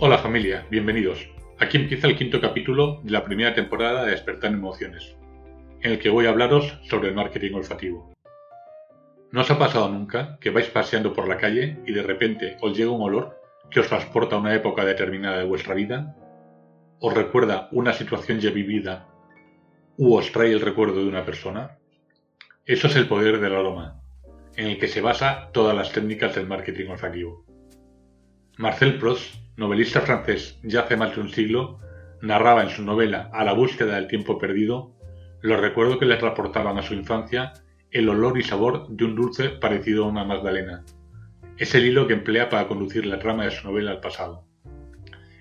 Hola familia, bienvenidos. Aquí empieza el quinto capítulo de la primera temporada de Despertar Emociones, en el que voy a hablaros sobre el marketing olfativo. ¿No os ha pasado nunca que vais paseando por la calle y de repente os llega un olor que os transporta a una época determinada de vuestra vida? ¿Os recuerda una situación ya vivida u os trae el recuerdo de una persona? Eso es el poder del aroma, en el que se basa todas las técnicas del marketing olfativo. Marcel Proust novelista francés ya hace más de un siglo, narraba en su novela A la búsqueda del tiempo perdido los recuerdos que le transportaban a su infancia el olor y sabor de un dulce parecido a una magdalena. Es el hilo que emplea para conducir la trama de su novela al pasado.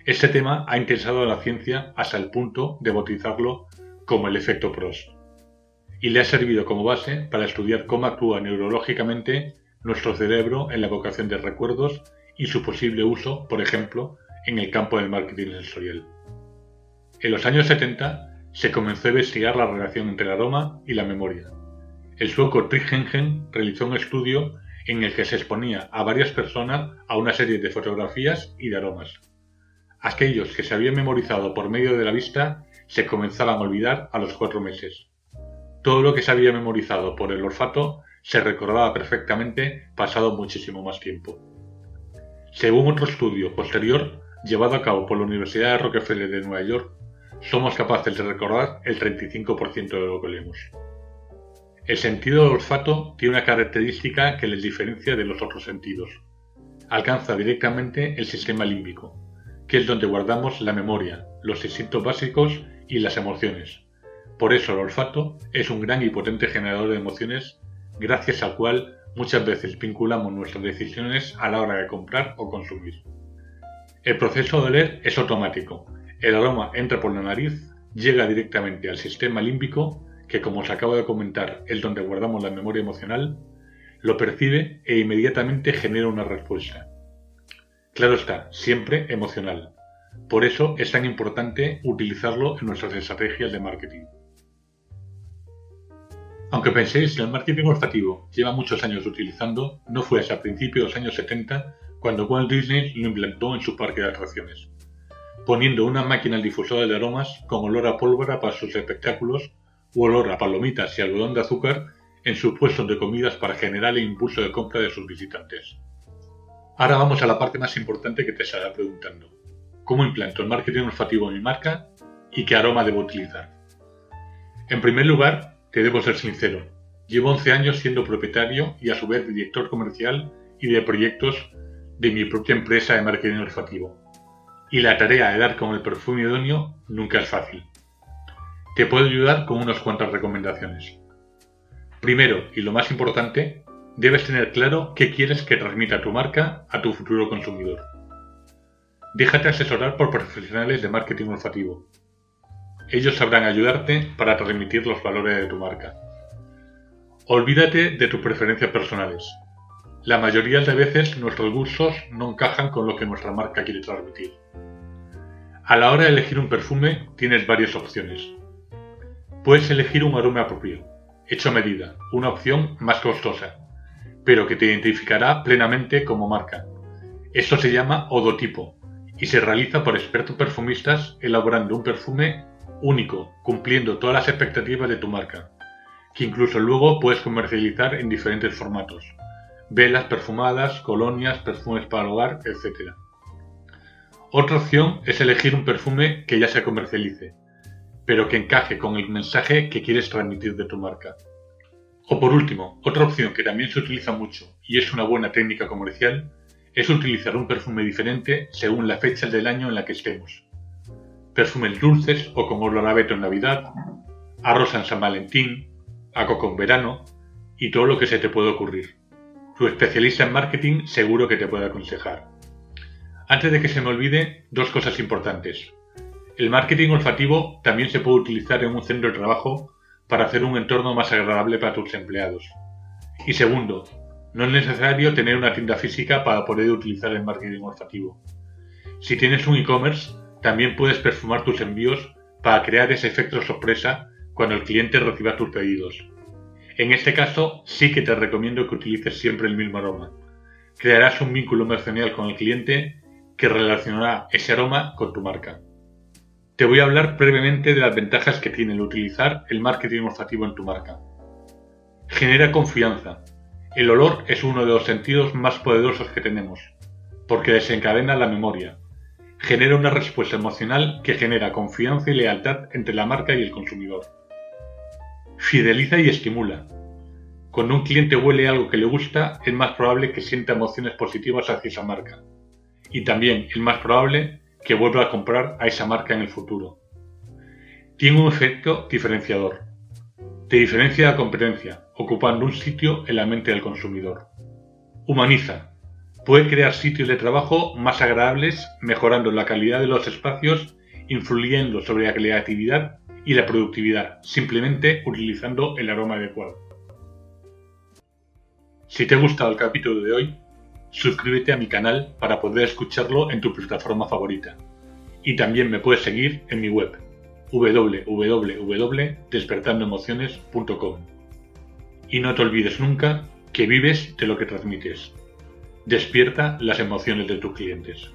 Este tema ha interesado a la ciencia hasta el punto de bautizarlo como el efecto Prost, y le ha servido como base para estudiar cómo actúa neurológicamente nuestro cerebro en la evocación de recuerdos y su posible uso, por ejemplo, en el campo del marketing sensorial. En los años 70 se comenzó a investigar la relación entre el aroma y la memoria. El sueco Hengen realizó un estudio en el que se exponía a varias personas a una serie de fotografías y de aromas. Aquellos que se habían memorizado por medio de la vista se comenzaban a olvidar a los cuatro meses. Todo lo que se había memorizado por el olfato se recordaba perfectamente pasado muchísimo más tiempo. Según otro estudio posterior llevado a cabo por la Universidad de Rockefeller de Nueva York, somos capaces de recordar el 35% de lo que leemos. El sentido del olfato tiene una característica que les diferencia de los otros sentidos. Alcanza directamente el sistema límbico, que es donde guardamos la memoria, los instintos básicos y las emociones. Por eso el olfato es un gran y potente generador de emociones, gracias al cual muchas veces vinculamos nuestras decisiones a la hora de comprar o consumir. El proceso de oler es automático. El aroma entra por la nariz, llega directamente al sistema límbico, que como os acabo de comentar es donde guardamos la memoria emocional, lo percibe e inmediatamente genera una respuesta. Claro está, siempre emocional. Por eso es tan importante utilizarlo en nuestras estrategias de marketing. Aunque penséis que el marketing olfativo lleva muchos años utilizando, no fue hasta principios de los años 70 cuando Walt Disney lo implantó en su parque de atracciones, poniendo una máquina difusora de aromas con olor a pólvora para sus espectáculos u olor a palomitas y algodón de azúcar en sus puestos de comidas para generar el impulso de compra de sus visitantes. Ahora vamos a la parte más importante que te estará preguntando. ¿Cómo implanto el marketing olfativo en mi marca y qué aroma debo utilizar? En primer lugar, te debo ser sincero. Llevo 11 años siendo propietario y a su vez director comercial y de proyectos de mi propia empresa de marketing olfativo. Y la tarea de dar con el perfume idóneo nunca es fácil. Te puedo ayudar con unas cuantas recomendaciones. Primero, y lo más importante, debes tener claro qué quieres que transmita tu marca a tu futuro consumidor. Déjate asesorar por profesionales de marketing olfativo, ellos sabrán ayudarte para transmitir los valores de tu marca. Olvídate de tus preferencias personales. La mayoría de veces nuestros gustos no encajan con lo que nuestra marca quiere transmitir. A la hora de elegir un perfume tienes varias opciones. Puedes elegir un aroma propio, hecho a medida, una opción más costosa, pero que te identificará plenamente como marca. Esto se llama odotipo y se realiza por expertos perfumistas elaborando un perfume único, cumpliendo todas las expectativas de tu marca, que incluso luego puedes comercializar en diferentes formatos, velas perfumadas, colonias, perfumes para hogar, etc. Otra opción es elegir un perfume que ya se comercialice, pero que encaje con el mensaje que quieres transmitir de tu marca. O por último, otra opción que también se utiliza mucho y es una buena técnica comercial es utilizar un perfume diferente según la fecha del año en la que estemos perfumes dulces o con olor a abeto en Navidad, a Rosa en San Valentín, a Coco en verano y todo lo que se te puede ocurrir. Tu especialista en marketing seguro que te puede aconsejar. Antes de que se me olvide, dos cosas importantes. El marketing olfativo también se puede utilizar en un centro de trabajo para hacer un entorno más agradable para tus empleados. Y segundo, no es necesario tener una tienda física para poder utilizar el marketing olfativo. Si tienes un e-commerce, también puedes perfumar tus envíos para crear ese efecto sorpresa cuando el cliente reciba tus pedidos. En este caso, sí que te recomiendo que utilices siempre el mismo aroma. Crearás un vínculo emocional con el cliente que relacionará ese aroma con tu marca. Te voy a hablar brevemente de las ventajas que tiene el utilizar el marketing olfativo en tu marca. Genera confianza. El olor es uno de los sentidos más poderosos que tenemos, porque desencadena la memoria. Genera una respuesta emocional que genera confianza y lealtad entre la marca y el consumidor. Fideliza y estimula. Cuando un cliente huele algo que le gusta, es más probable que sienta emociones positivas hacia esa marca. Y también es más probable que vuelva a comprar a esa marca en el futuro. Tiene un efecto diferenciador. Te diferencia de la competencia, ocupando un sitio en la mente del consumidor. Humaniza. Puede crear sitios de trabajo más agradables, mejorando la calidad de los espacios, influyendo sobre la creatividad y la productividad, simplemente utilizando el aroma adecuado. Si te ha gustado el capítulo de hoy, suscríbete a mi canal para poder escucharlo en tu plataforma favorita. Y también me puedes seguir en mi web www.despertandoemociones.com. Y no te olvides nunca que vives de lo que transmites. Despierta las emociones de tus clientes.